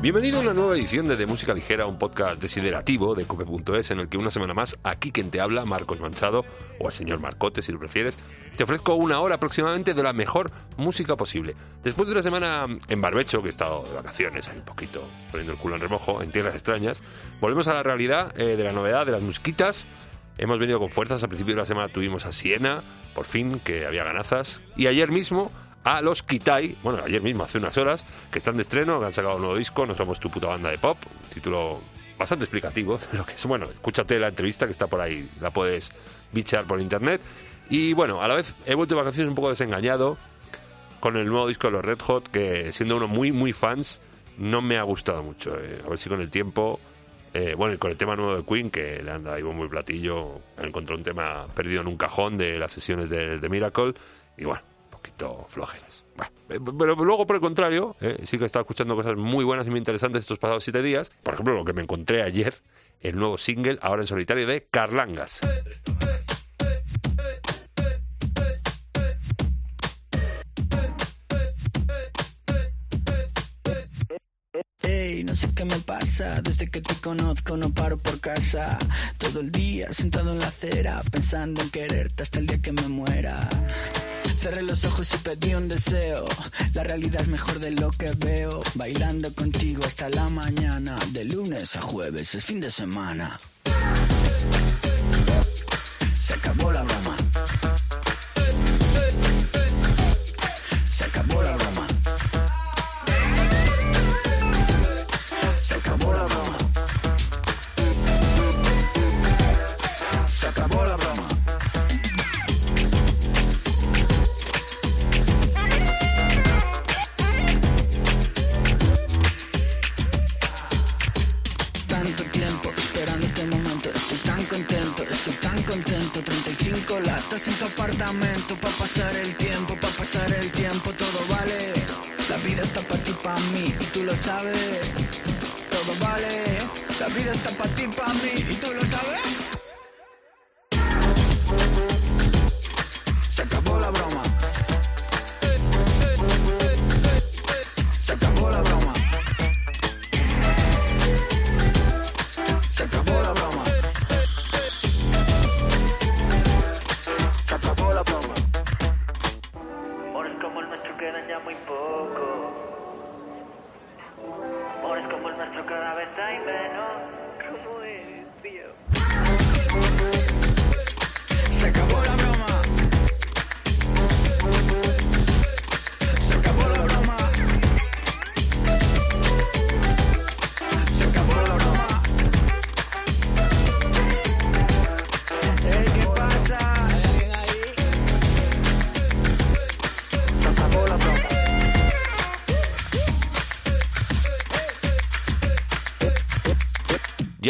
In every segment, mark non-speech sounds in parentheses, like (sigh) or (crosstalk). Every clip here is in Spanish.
Bienvenido a una nueva edición de De Música Ligera, un podcast desiderativo de cope.es en el que una semana más, aquí quien te habla, Marcos Manchado, o el señor Marcote si lo prefieres, te ofrezco una hora aproximadamente de la mejor música posible. Después de una semana en barbecho, que he estado de vacaciones, ahí un poquito poniendo el culo en remojo, en tierras extrañas, volvemos a la realidad eh, de la novedad de las musquitas. Hemos venido con fuerzas, al principio de la semana tuvimos a Siena, por fin, que había ganazas, y ayer mismo a los Kitai, bueno, ayer mismo, hace unas horas, que están de estreno, que han sacado un nuevo disco, No Somos Tu Puta Banda de Pop, un título bastante explicativo de lo que es. Bueno, escúchate la entrevista que está por ahí, la puedes bichar por internet. Y bueno, a la vez he vuelto de vacaciones un poco desengañado con el nuevo disco de los Red Hot, que siendo uno muy, muy fans, no me ha gustado mucho. Eh, a ver si con el tiempo eh, bueno, y con el tema nuevo de Queen, que le anda ahí muy platillo, encontró un tema perdido en un cajón de las sesiones de, de Miracle, y bueno, poquito flojeras. Eh, pero luego, por el contrario, eh, sí que he estado escuchando cosas muy buenas y muy interesantes estos pasados siete días. Por ejemplo, lo que me encontré ayer, el nuevo single, ahora en solitario, de Carlangas. no sé qué me pasa. Desde que te conozco no paro por casa. Todo el día sentado en la acera, pensando en quererte hasta el día que me muera. Cerré los ojos y pedí un deseo. La realidad es mejor de lo que veo. Bailando contigo hasta la mañana. De lunes a jueves es fin de semana. Se acabó la broma.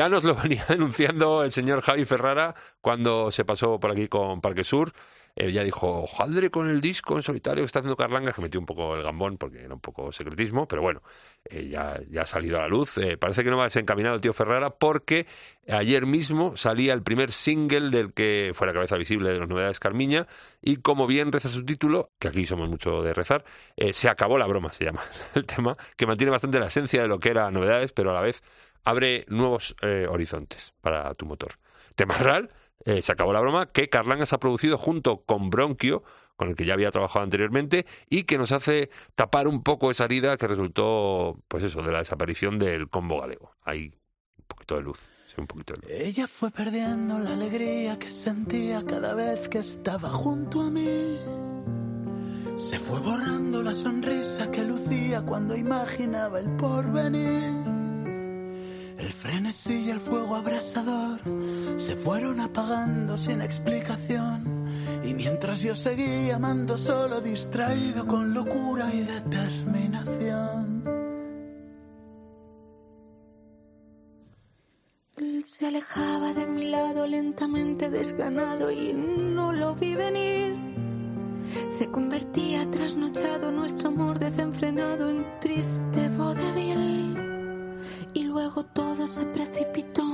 Ya nos lo (laughs) venía denunciando el señor Javi Ferrara cuando se pasó por aquí con Parque Sur. Eh, ya dijo, joder con el disco en solitario que está haciendo Carlanga, que metió un poco el gambón porque era un poco secretismo, pero bueno, eh, ya, ya ha salido a la luz. Eh, parece que no va desencaminado el tío Ferrara porque ayer mismo salía el primer single del que fue la cabeza visible de las novedades Carmiña y como bien reza su título, que aquí somos mucho de rezar, se acabó la broma, se llama (laughs) el tema, que mantiene bastante la esencia de lo que era novedades, pero a la vez abre nuevos eh, horizontes para tu motor. Temarral, eh, se acabó la broma, que Carlangas ha producido junto con Bronquio, con el que ya había trabajado anteriormente, y que nos hace tapar un poco esa herida que resultó, pues eso, de la desaparición del combo galego. Hay un poquito de luz, un poquito de luz. Ella fue perdiendo la alegría que sentía cada vez que estaba junto a mí. Se fue borrando la sonrisa que lucía cuando imaginaba el porvenir. El frenesí y el fuego abrasador se fueron apagando sin explicación. Y mientras yo seguía amando solo, distraído con locura y determinación. Él se alejaba de mi lado lentamente desganado y no lo vi venir. Se convertía trasnochado nuestro amor desenfrenado en triste vodevil. Y luego todo se precipitó.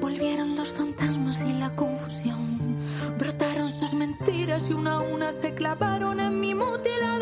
Volvieron los fantasmas y la confusión. Brotaron sus mentiras y una a una se clavaron en mi mutilado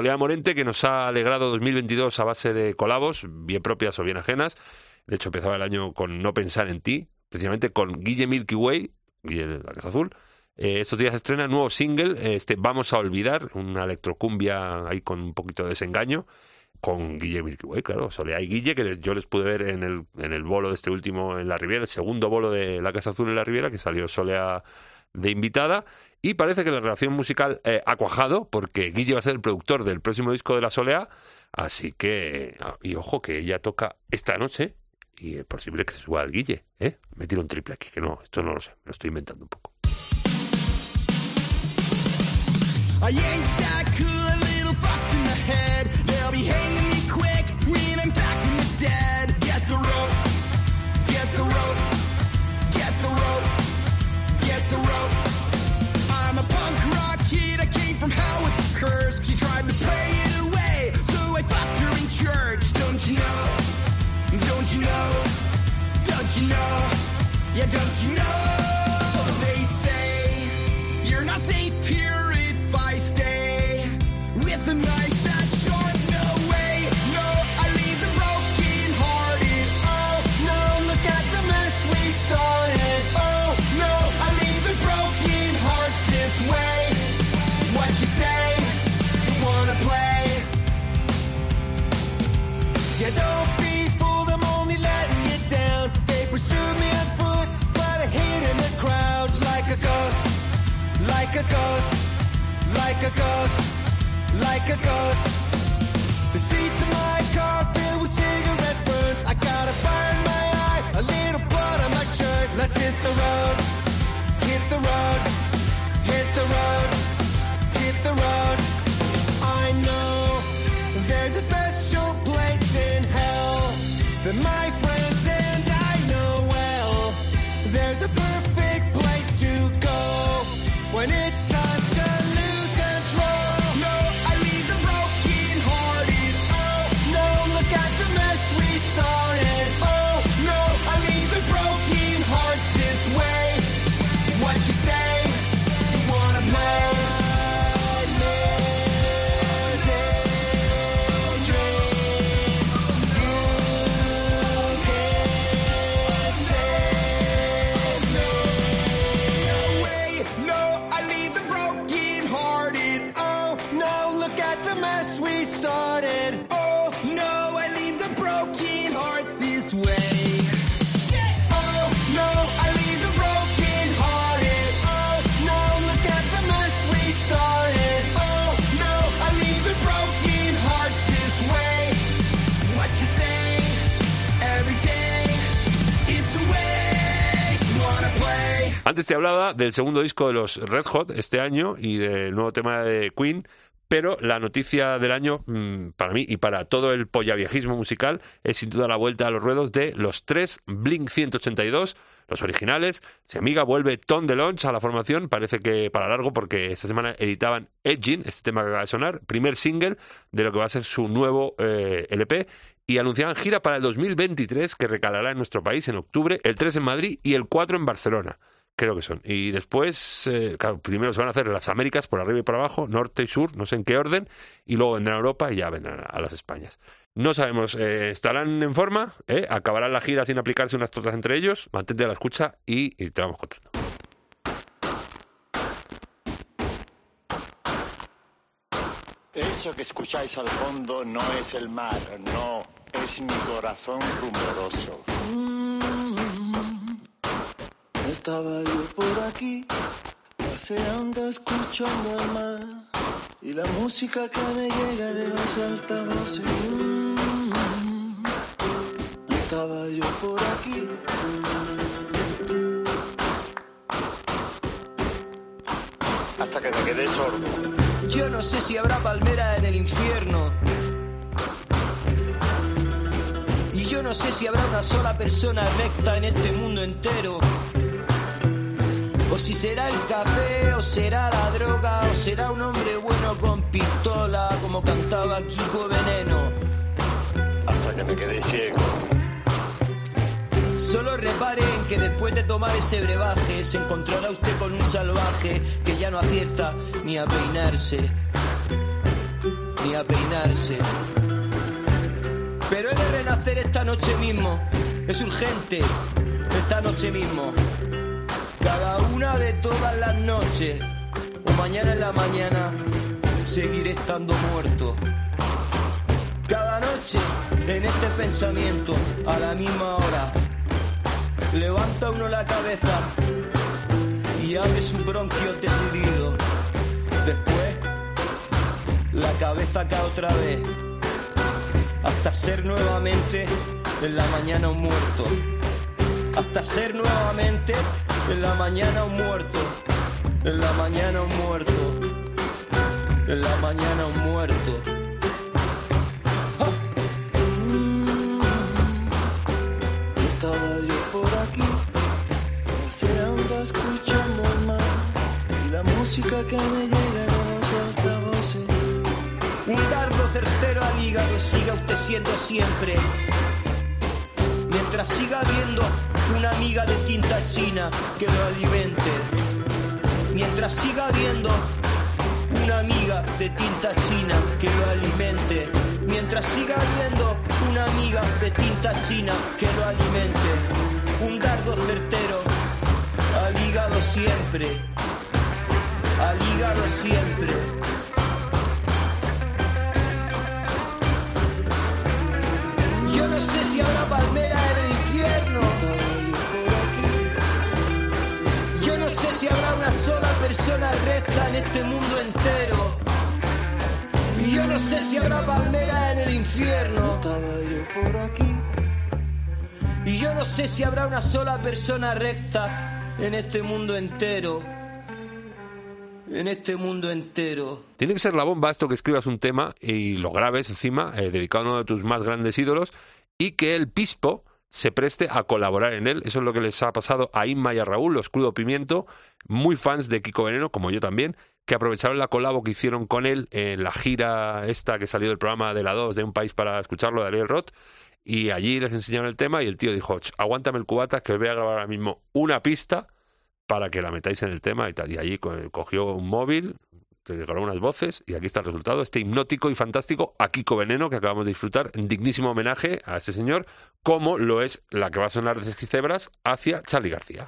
Soledad Morente, que nos ha alegrado 2022 a base de colabos, bien propias o bien ajenas. De hecho, empezaba el año con No Pensar en Ti, precisamente con Guille Milky Way, Guille de la Casa Azul. Eh, estos días estrena nuevo single, eh, este Vamos a Olvidar, una electrocumbia ahí con un poquito de desengaño, con Guille Milky Way, claro, Soledad y Guille, que yo les pude ver en el, en el bolo de este último en la Riviera, el segundo bolo de La Casa Azul en la Riviera, que salió Soleá de invitada y parece que la relación musical eh, ha cuajado, porque Guille va a ser el productor del próximo disco de La Soleá. Así que, ah, y ojo, que ella toca esta noche y es posible que se suba al Guille. ¿eh? Me tiro un triple aquí, que no, esto no lo sé, me lo estoy inventando un poco. You don't a ghost, like a ghost. Antes te hablaba del segundo disco de los Red Hot este año y del nuevo tema de Queen, pero la noticia del año mm, para mí y para todo el pollaviejismo musical es sin duda la vuelta a los ruedos de los tres Blink 182, los originales. Si amiga vuelve Tom DeLonge a la formación, parece que para largo porque esta semana editaban Edging, este tema que acaba de sonar, primer single de lo que va a ser su nuevo eh, LP y anunciaban gira para el 2023 que recalará en nuestro país en octubre, el 3 en Madrid y el 4 en Barcelona. Creo que son. Y después, eh, claro, primero se van a hacer las Américas por arriba y por abajo, norte y sur, no sé en qué orden, y luego vendrán a Europa y ya vendrán a las Españas. No sabemos, eh, estarán en forma, ¿eh? acabarán la gira sin aplicarse unas totas entre ellos, mantente a la escucha y, y te vamos contando. Eso que escucháis al fondo no es el mar, no, es mi corazón rumoroso. Estaba yo por aquí, paseando, escuchando el mar y la música que me llega de los altavoces. Estaba yo por aquí. Hasta que me quedé sordo. Yo no sé si habrá palmera en el infierno. Y yo no sé si habrá una sola persona recta en este mundo entero. O si será el café, o será la droga, o será un hombre bueno con pistola, como cantaba Kiko Veneno. Hasta que me quedé ciego. Solo reparen que después de tomar ese brebaje se encontrará usted con un salvaje que ya no acierta ni a peinarse, ni a peinarse. Pero he de renacer esta noche mismo, es urgente, esta noche mismo. Cada una de todas las noches, o mañana en la mañana, seguiré estando muerto. Cada noche, en este pensamiento, a la misma hora, levanta uno la cabeza y abre su bronquio decidido. Después, la cabeza cae otra vez, hasta ser nuevamente en la mañana un muerto. Hasta ser nuevamente en la mañana un muerto. En la mañana un muerto. En la mañana un muerto. Estaba yo por aquí, paseando, escuchando el mar y la música que me llega de los altavoces. Un dardo certero al hígado, siga usted siendo siempre. Mientras siga habiendo una amiga de tinta china que lo alimente. Mientras siga habiendo una amiga de tinta china que lo alimente. Mientras siga habiendo una amiga de tinta china que lo alimente. Un dardo certero al hígado siempre. Al hígado siempre. Yo no sé si habrá palmera sola persona recta en este mundo entero. Y yo no sé si habrá palmera en el infierno. Estaba yo por aquí, Y yo no sé si habrá una sola persona recta en este mundo entero. En este mundo entero. Tiene que ser la bomba esto que escribas un tema y lo grabes encima, eh, dedicado a uno de tus más grandes ídolos, y que el Pispo se preste a colaborar en él. Eso es lo que les ha pasado a Inma y a Raúl, los Crudo Pimiento, muy fans de Kiko Veneno, como yo también, que aprovecharon la colabo que hicieron con él en la gira esta que salió del programa de la 2 de Un País para Escucharlo, de Ariel Roth, y allí les enseñaron el tema y el tío dijo, "Ch, aguántame el cubata que os voy a grabar ahora mismo una pista para que la metáis en el tema y tal. Y allí co- cogió un móvil, te grabó unas voces y aquí está el resultado, este hipnótico y fantástico a Kiko Veneno que acabamos de disfrutar, en dignísimo homenaje a ese señor, como lo es la que va a sonar de Cebras hacia Charlie García.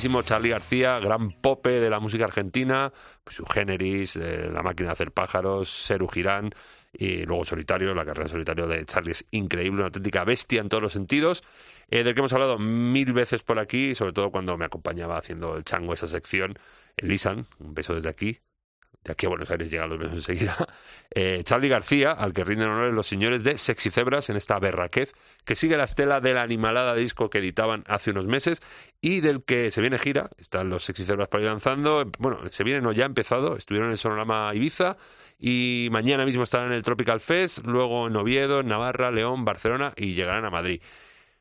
Grandísimo Charlie García, gran pope de la música argentina, su generis, eh, La máquina de hacer pájaros, Seru Girán y luego Solitario, la carrera solitario de Charlie es increíble, una auténtica bestia en todos los sentidos, eh, del que hemos hablado mil veces por aquí, sobre todo cuando me acompañaba haciendo el chango esa sección, Elisan, un beso desde aquí, de aquí a Buenos Aires llegan los besos enseguida. (laughs) Eh, Charlie García, al que rinden honores los señores de Sexy Cebras en esta berraquez, que sigue la estela de la animalada disco que editaban hace unos meses y del que se viene gira. Están los Sexy Cebras para ir lanzando. Bueno, se viene, no, ya ha empezado. Estuvieron en el Sonorama Ibiza y mañana mismo estarán en el Tropical Fest, luego en Oviedo, en Navarra, León, Barcelona y llegarán a Madrid.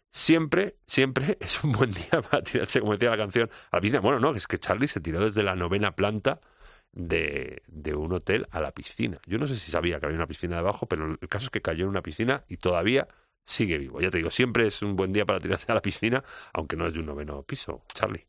Siempre, siempre (laughs) es un buen día para tirarse, como decía la canción, a la. Bueno, no, es que Charlie se tiró desde la novena planta de, de un hotel a la piscina. Yo no sé si sabía que había una piscina debajo, pero el caso es que cayó en una piscina y todavía sigue vivo. Ya te digo, siempre es un buen día para tirarse a la piscina, aunque no es de un noveno piso, Charlie.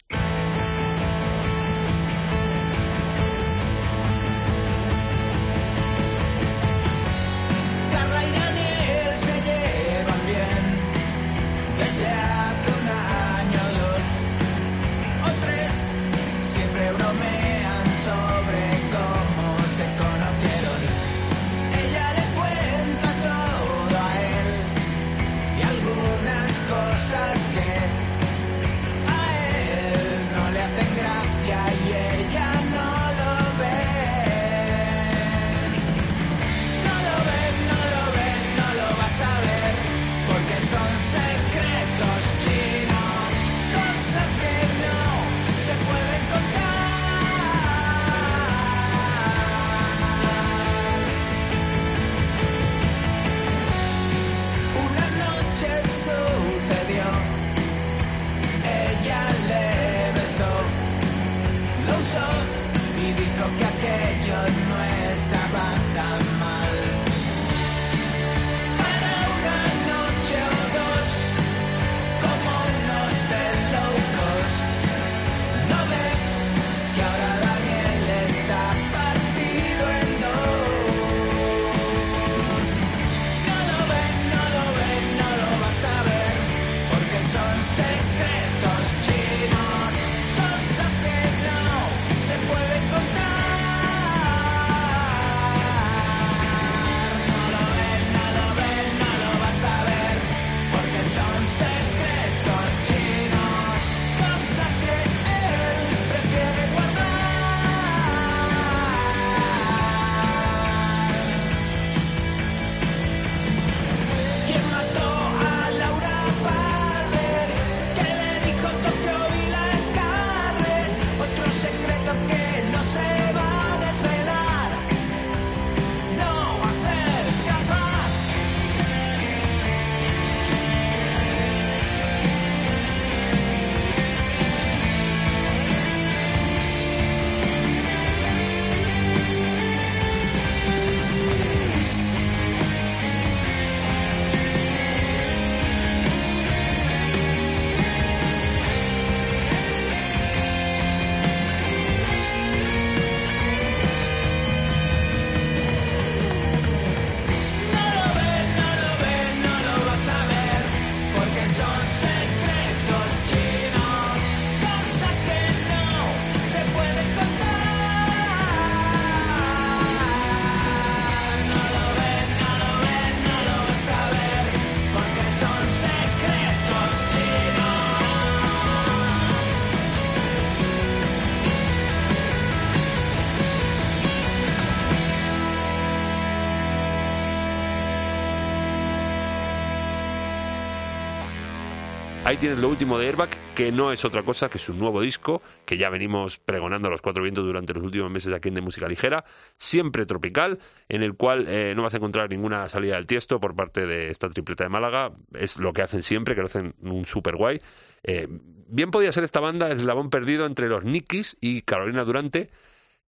Ahí tienes lo último de Airbag, que no es otra cosa que su nuevo disco, que ya venimos pregonando a los cuatro vientos durante los últimos meses aquí en De Música Ligera, siempre tropical, en el cual eh, no vas a encontrar ninguna salida del tiesto por parte de esta tripleta de Málaga. Es lo que hacen siempre, que lo hacen un super guay. Eh, bien podía ser esta banda el eslabón perdido entre los Nikis y Carolina Durante,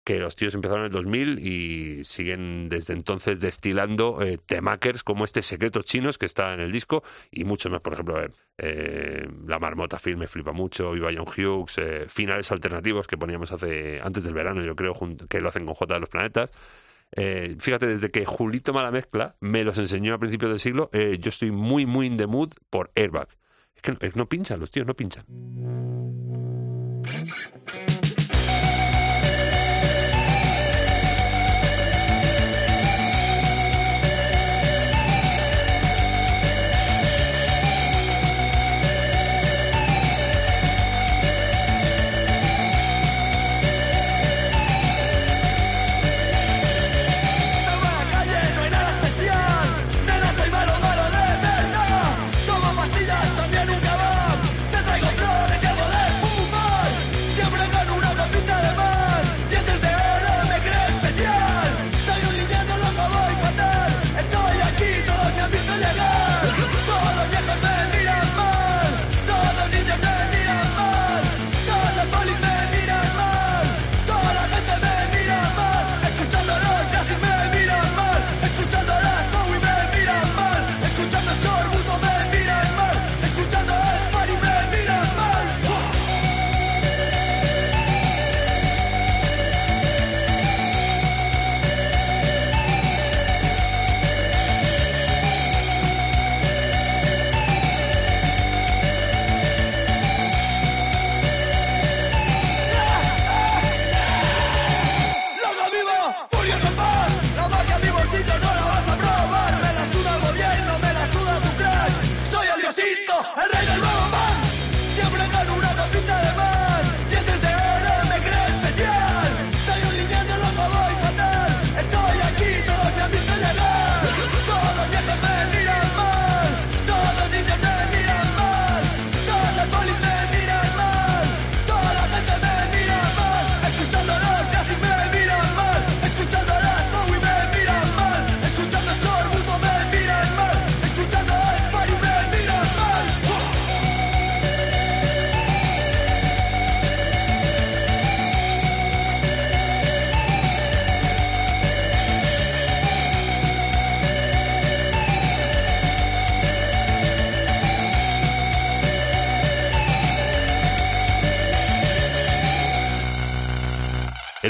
que los tíos empezaron en el 2000 y siguen desde entonces destilando eh, temakers como este Secretos Chinos que está en el disco y muchos más, por ejemplo, eh, La Marmota Film me flipa mucho, Viva John Hughes, eh, Finales Alternativos que poníamos hace antes del verano, yo creo, que lo hacen con J de los Planetas. Eh, fíjate, desde que Julito Malamezcla me los enseñó a principios del siglo, yo estoy muy, muy in the mood por Airbag. Es que no pinchan, los tíos no pinchan.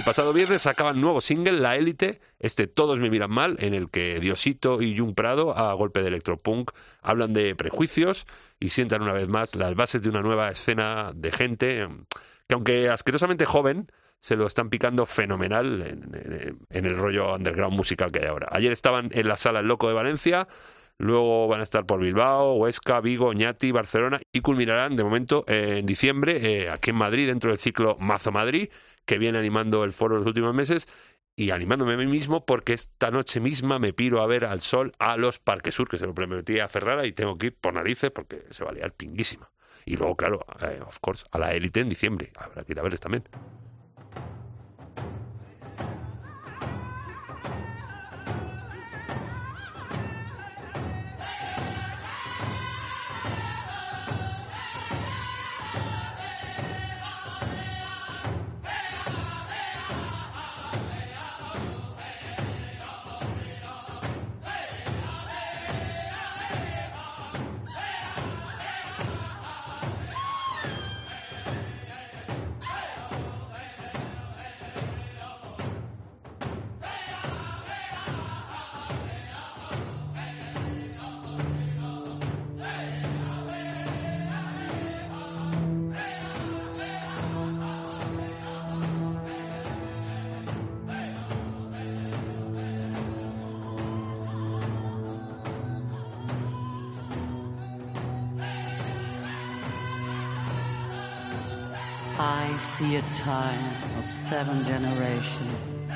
Pasado viernes sacaban nuevo single, La Élite, este Todos me miran mal, en el que Diosito y Jun Prado, a golpe de electropunk, hablan de prejuicios y sientan una vez más las bases de una nueva escena de gente que, aunque asquerosamente joven, se lo están picando fenomenal en, el rollo underground musical que hay ahora. Ayer estaban en la sala El Loco de Valencia, luego van a estar por Bilbao, Huesca, Vigo, Ñati, Barcelona y culminarán de momento en diciembre eh, aquí en Madrid dentro del ciclo Mazo Madrid que viene animando el foro los últimos meses y animándome a mí mismo porque esta noche misma me piro a ver al sol a los Parques Sur, que se lo prometí a Ferrara y tengo que ir por narices porque se va a liar pinguísima. Y luego, claro, eh, of course, a la élite en diciembre. Habrá que ir a verles también. seven generations,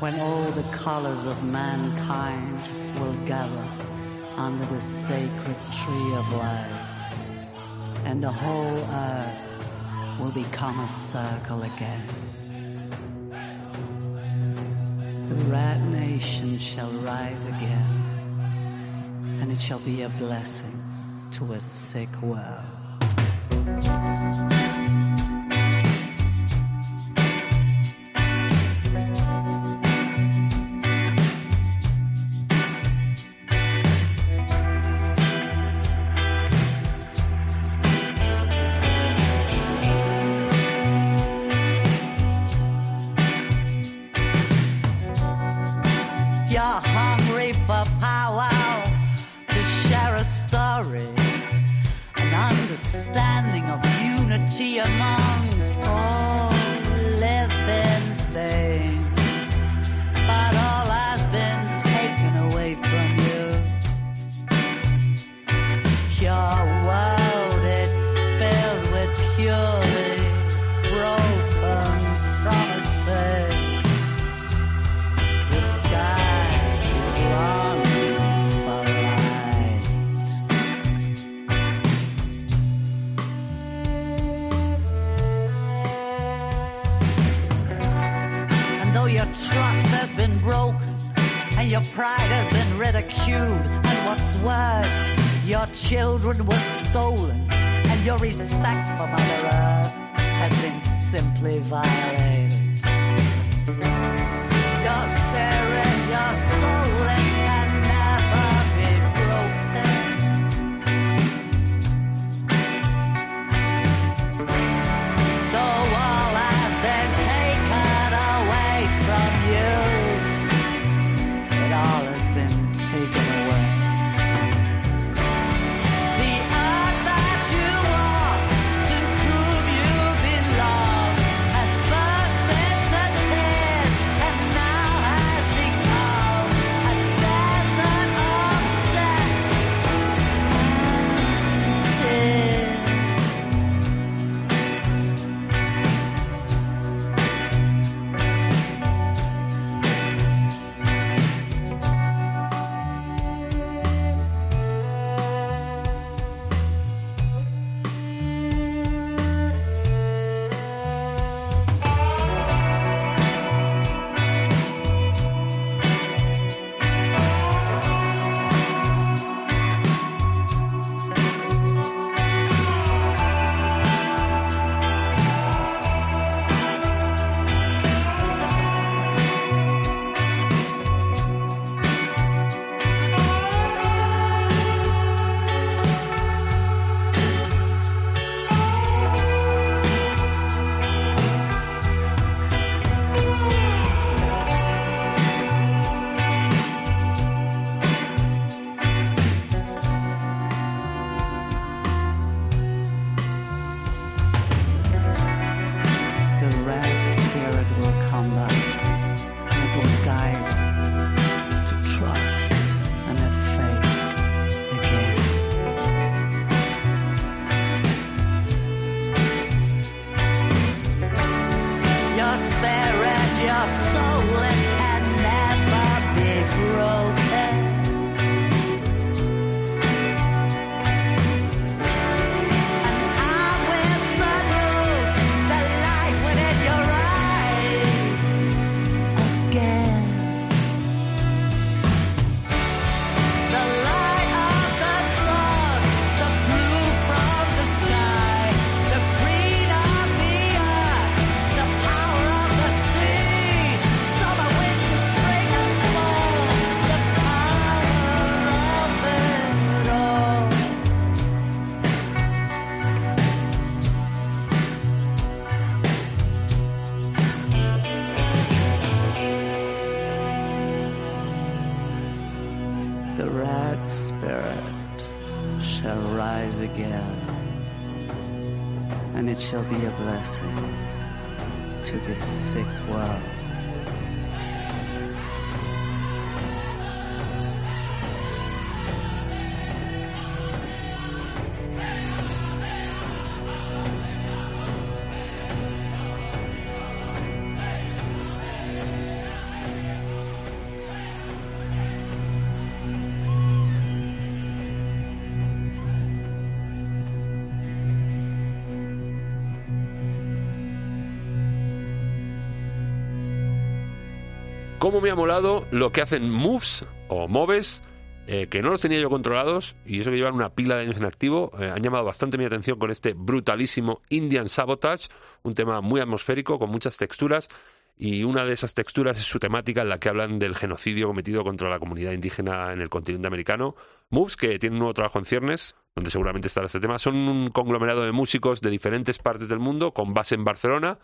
when all the colors of mankind will gather under the sacred tree of life, and the whole earth will become a circle again. The rat nation shall rise again, and it shall be a blessing to a sick world. again. Cómo me ha molado lo que hacen Moves o Moves, eh, que no los tenía yo controlados y eso que llevan una pila de años en activo, eh, han llamado bastante mi atención con este brutalísimo Indian Sabotage, un tema muy atmosférico con muchas texturas y una de esas texturas es su temática en la que hablan del genocidio cometido contra la comunidad indígena en el continente americano. Moves, que tiene un nuevo trabajo en ciernes, donde seguramente estará este tema, son un conglomerado de músicos de diferentes partes del mundo con base en Barcelona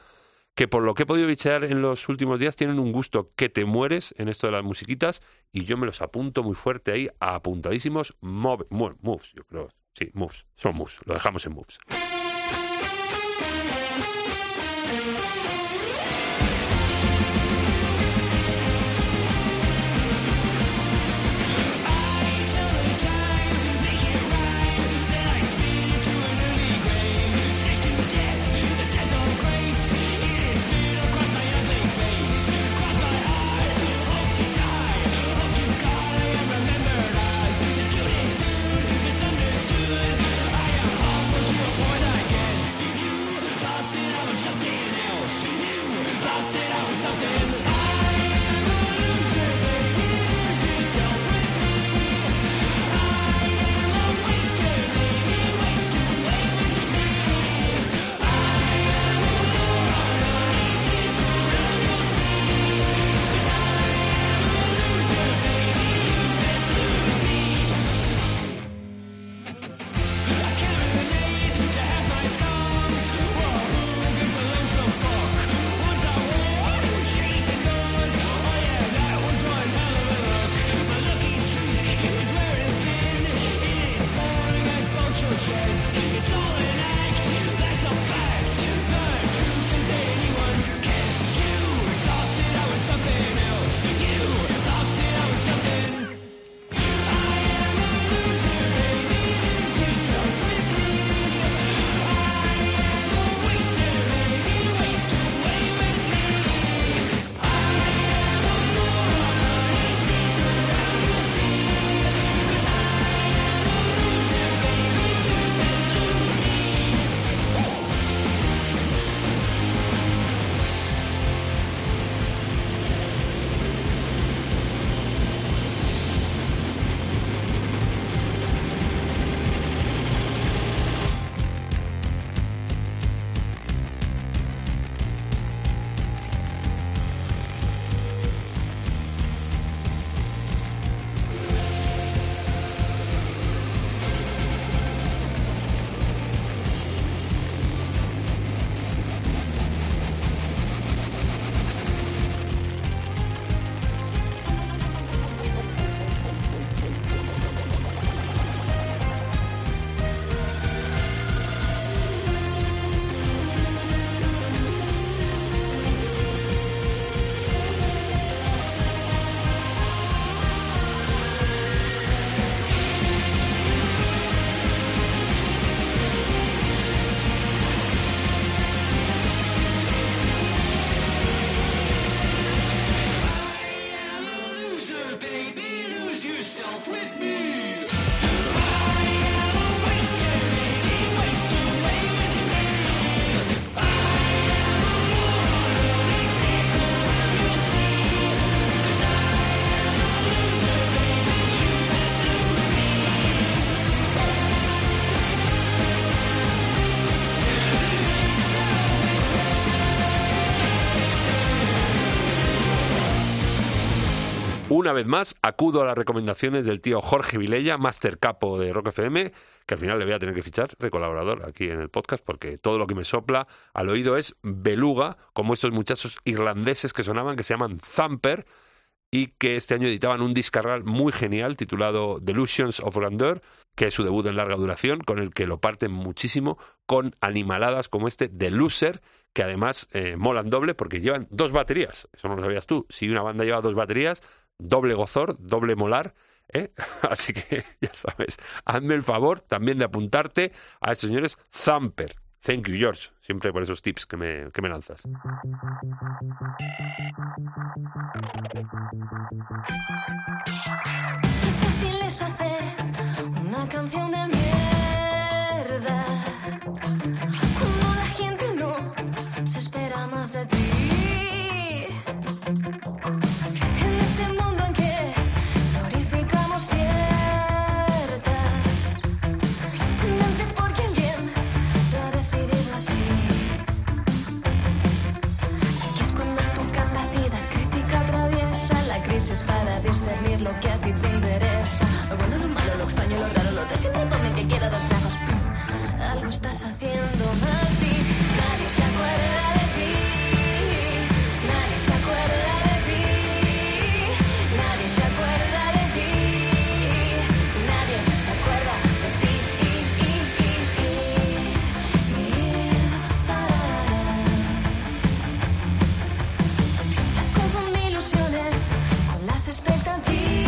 que por lo que he podido bichear en los últimos días tienen un gusto que te mueres en esto de las musiquitas y yo me los apunto muy fuerte ahí, apuntadísimos, move- moves, yo creo, sí, moves, son moves, lo dejamos en moves. Una vez más, acudo a las recomendaciones del tío Jorge Vilella, Master Capo de Rock FM, que al final le voy a tener que fichar de colaborador aquí en el podcast, porque todo lo que me sopla al oído es beluga, como estos muchachos irlandeses que sonaban, que se llaman Thumper, y que este año editaban un discarral muy genial titulado Delusions of Grandeur, que es su debut en larga duración, con el que lo parten muchísimo, con animaladas como este The Loser, que además eh, molan doble porque llevan dos baterías. Eso no lo sabías tú. Si una banda lleva dos baterías, doble gozor, doble molar. ¿eh? (laughs) Así que (laughs) ya sabes, hazme el favor también de apuntarte a estos señores Thumper. Thank you, George, siempre por esos tips que me, lanzas. Es hacer una canción de mierda cuando la gente no se espera más de ti. frases para discernir lo que a ti te interesa. Lo bueno, lo malo, lo extraño, lo raro, lo te siempre ponme que quiera dos tragos. Algo estás haciendo mal. I'll.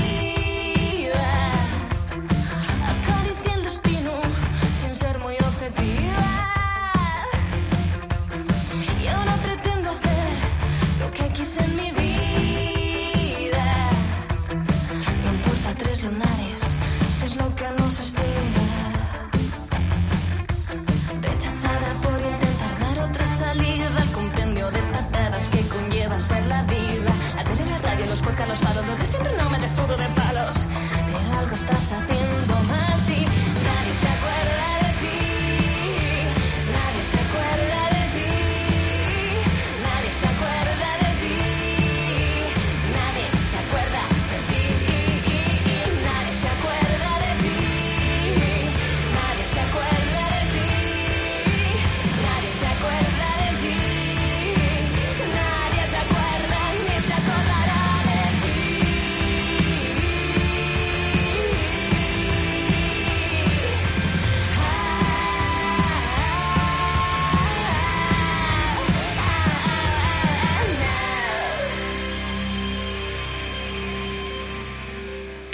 No me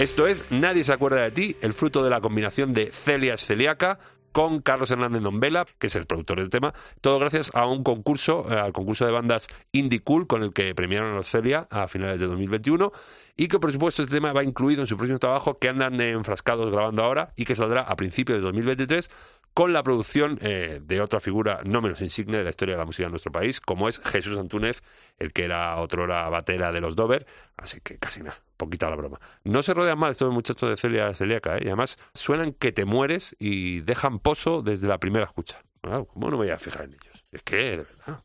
Esto es Nadie se acuerda de ti, el fruto de la combinación de Celia es celíaca con Carlos Hernández Nombela, que es el productor del tema, todo gracias a un concurso, eh, al concurso de bandas Indie Cool, con el que premiaron a los Celia a finales de 2021, y que por supuesto este tema va incluido en su próximo trabajo que andan enfrascados grabando ahora y que saldrá a principios de 2023 con la producción eh, de otra figura no menos insigne de la historia de la música en nuestro país, como es Jesús Antúnez, el que era otrora batera de los Dover, así que casi nada, poquita la broma. No se rodean mal estos muchachos de Celia Celíaca, ¿eh? y además suenan que te mueres y dejan pozo desde la primera escucha. ¿Cómo no me voy a fijar en ellos? Es que, de verdad.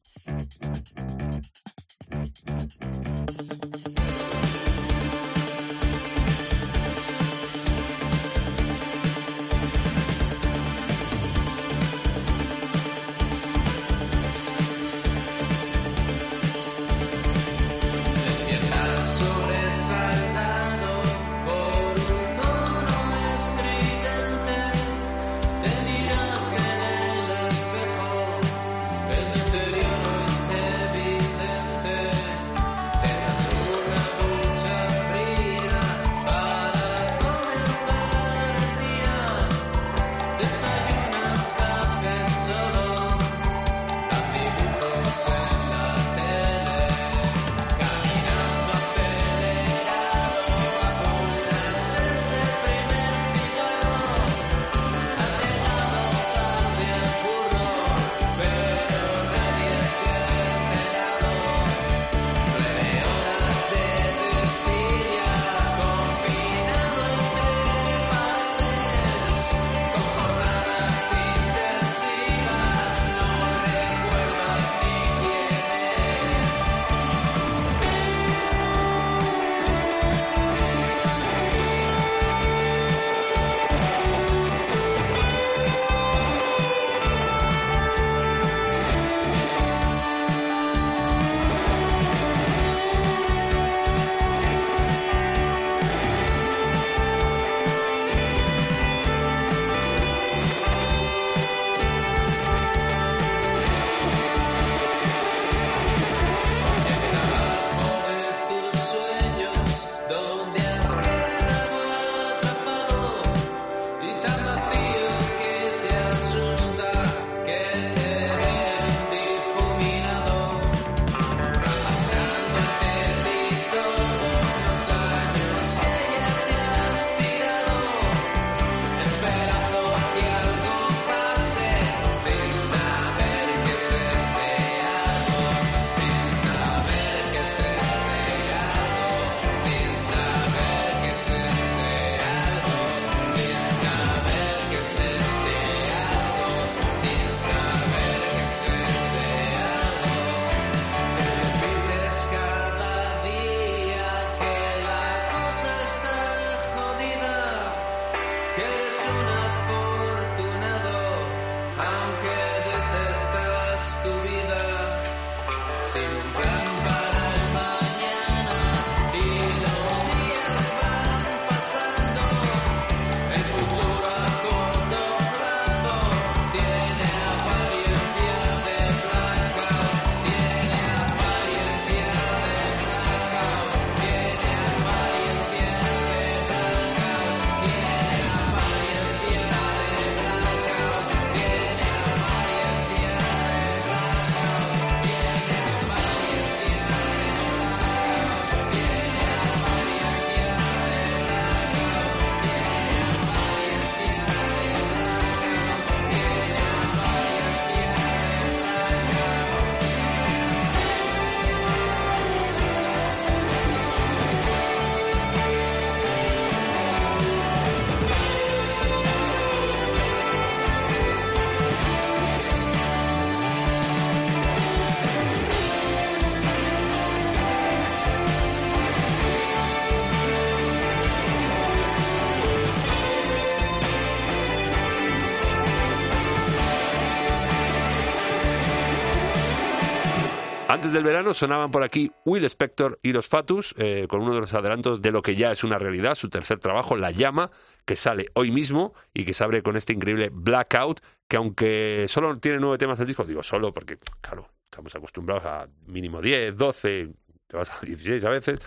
Antes del verano sonaban por aquí Will Spector y los Fatus eh, con uno de los adelantos de lo que ya es una realidad, su tercer trabajo, La Llama, que sale hoy mismo y que se abre con este increíble Blackout, que aunque solo tiene nueve temas del disco, digo solo porque, claro, estamos acostumbrados a mínimo 10, 12, te a (laughs) 16 a veces,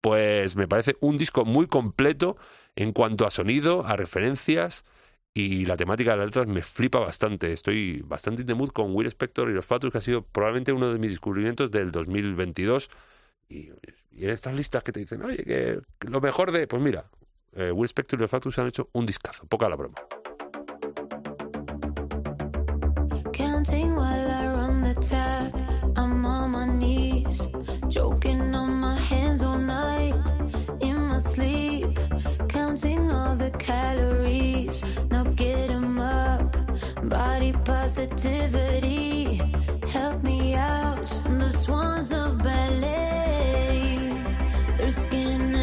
pues me parece un disco muy completo en cuanto a sonido, a referencias y la temática de las letras me flipa bastante. Estoy bastante in the mood con Will Spector y los Fatus, que ha sido probablemente uno de mis descubrimientos del 2022. Y, y en estas listas que te dicen, oye, que, que lo mejor de. Pues mira, eh, Will Spector y los Fatus han hecho un discazo, poca la broma. Counting while I run the. I'm on my knees, joking on my hands all night. In my sleep, calories. Now get 'em up. Body positivity, help me out. The swans of ballet, their skin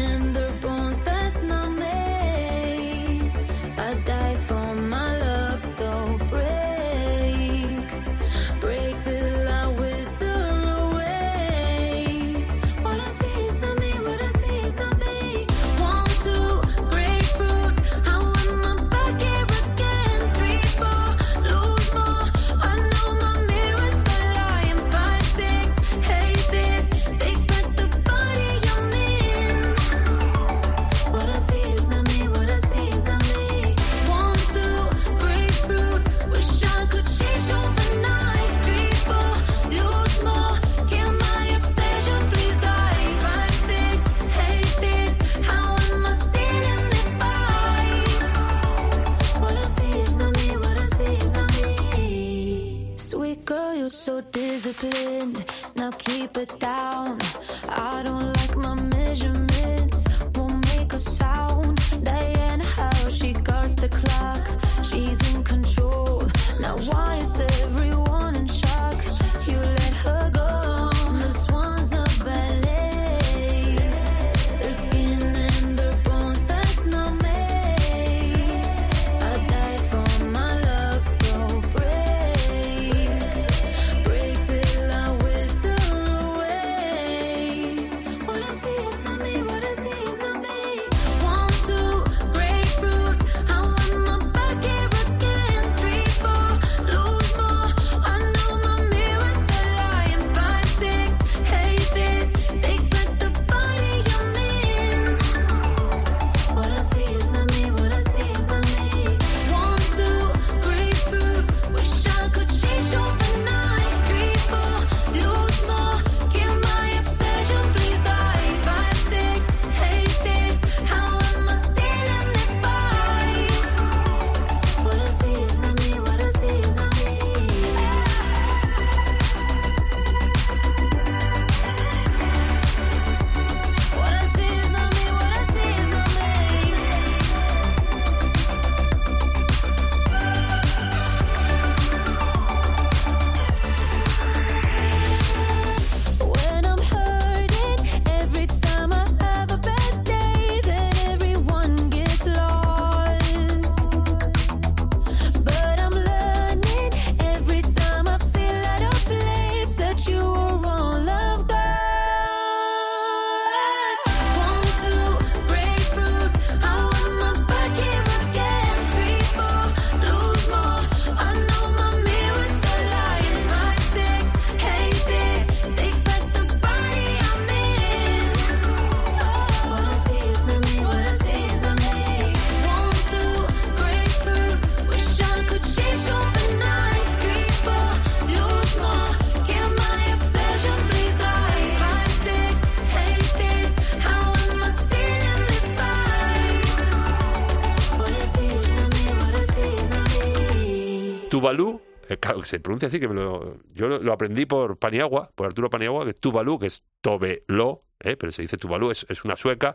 se pronuncia así, que me lo, yo lo, aprendí por Paniagua, por Arturo Paniagua, que Tuvalu, que es Tobelo, eh, pero se dice Tuvalu, es, es una sueca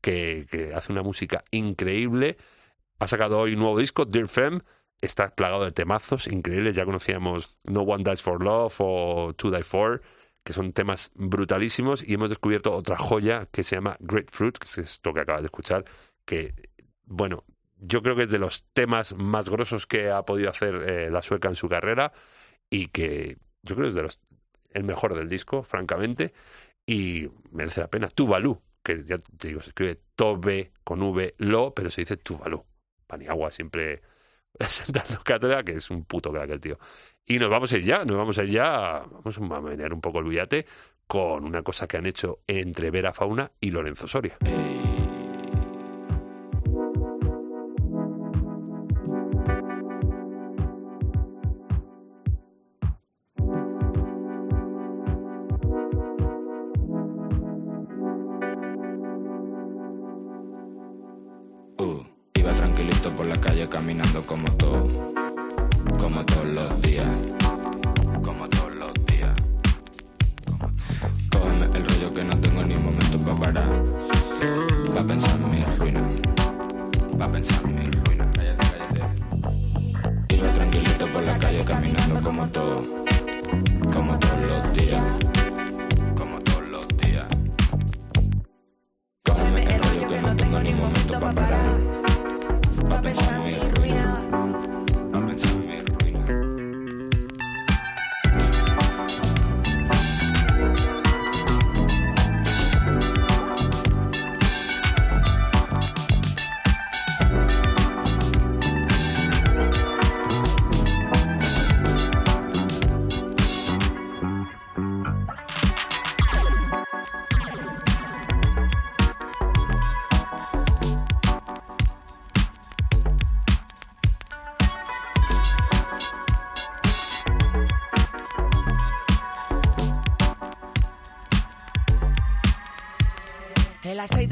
que, que hace una música increíble. Ha sacado hoy un nuevo disco, Dear Femme, está plagado de temazos increíbles. Ya conocíamos No One Dies for Love o To Die For, que son temas brutalísimos, y hemos descubierto otra joya que se llama Grapefruit, que es esto que acabas de escuchar, que, bueno, yo creo que es de los temas más grosos que ha podido hacer eh, la sueca en su carrera y que yo creo que es de los el mejor del disco, francamente, y merece la pena. Tuvalu, que ya te digo, se escribe Tobe con V, Lo, pero se dice Tuvalu. Paniagua siempre (laughs) sentando cátedra, que es un puto crack el tío. Y nos vamos a ir ya, nos vamos a ir ya, vamos a menear un poco el bullate con una cosa que han hecho entre Vera Fauna y Lorenzo Soria. Uh,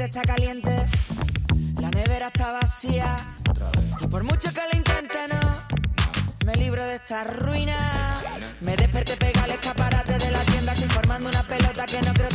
está caliente, la nevera está vacía. Y por mucho que lo intente, no me libro de esta ruina. Me desperté pega al escaparate de la tienda, estoy formando una pelota que no creo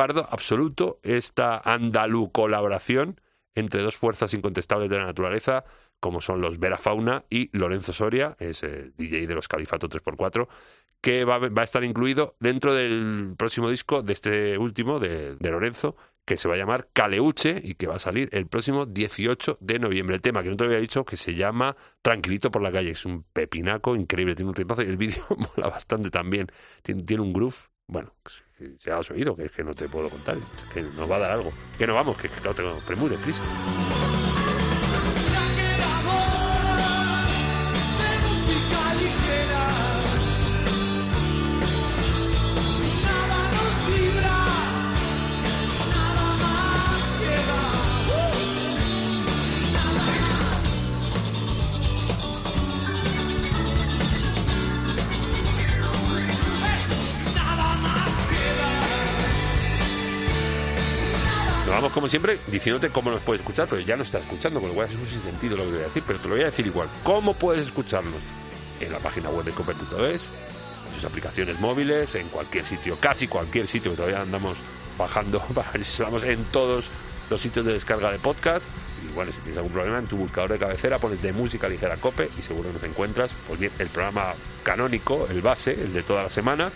Flipardo absoluto esta andalú colaboración entre dos fuerzas incontestables de la naturaleza, como son los Vera Fauna y Lorenzo Soria, es el DJ de los Califato 3x4, que va, va a estar incluido dentro del próximo disco de este último, de, de Lorenzo, que se va a llamar Caleuche y que va a salir el próximo 18 de noviembre. El tema que no te había dicho que se llama Tranquilito por la calle, es un pepinaco increíble, tiene un ritmazo y el (laughs) vídeo mola bastante también, tiene, tiene un groove, bueno, que ya has oído, que es que no te puedo contar, que nos va a dar algo. Que no vamos, que, que claro, tengo premure, prisa. Como siempre diciéndote cómo nos puedes escuchar, pero ya no estás escuchando, con lo cual es un sinsentido lo que voy a decir, pero te lo voy a decir igual. ¿Cómo puedes escucharnos? En la página web de cope.es, en sus aplicaciones móviles, en cualquier sitio, casi cualquier sitio, que todavía andamos bajando, (laughs) sonamos en todos los sitios de descarga de podcast. Y bueno, si tienes algún problema en tu buscador de cabecera, pones de música ligera cope y seguro nos encuentras, pues bien, el programa canónico, el base, el de toda la semana,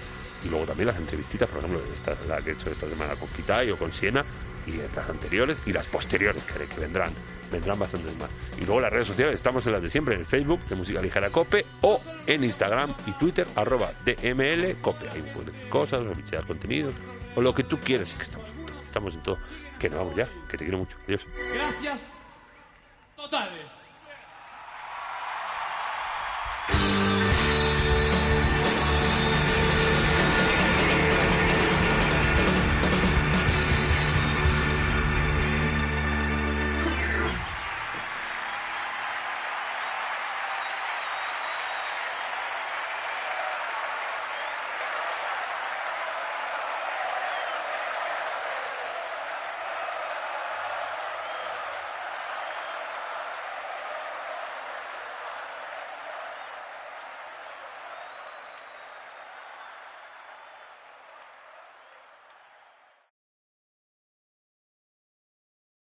y luego también las entrevistitas, por ejemplo, esta, la que he hecho esta semana con Kitay o con Siena, y las anteriores y las posteriores que, que vendrán. Vendrán bastantes más. Y luego las redes sociales, estamos en las de siempre, en el Facebook de Música Ligera Cope o en Instagram y Twitter, arroba DML Cope. Ahí decir cosas, bichear contenidos, o lo que tú quieras, y que estamos. Estamos en todo. Que nos vamos ya, que te quiero mucho. Adiós. Gracias totales.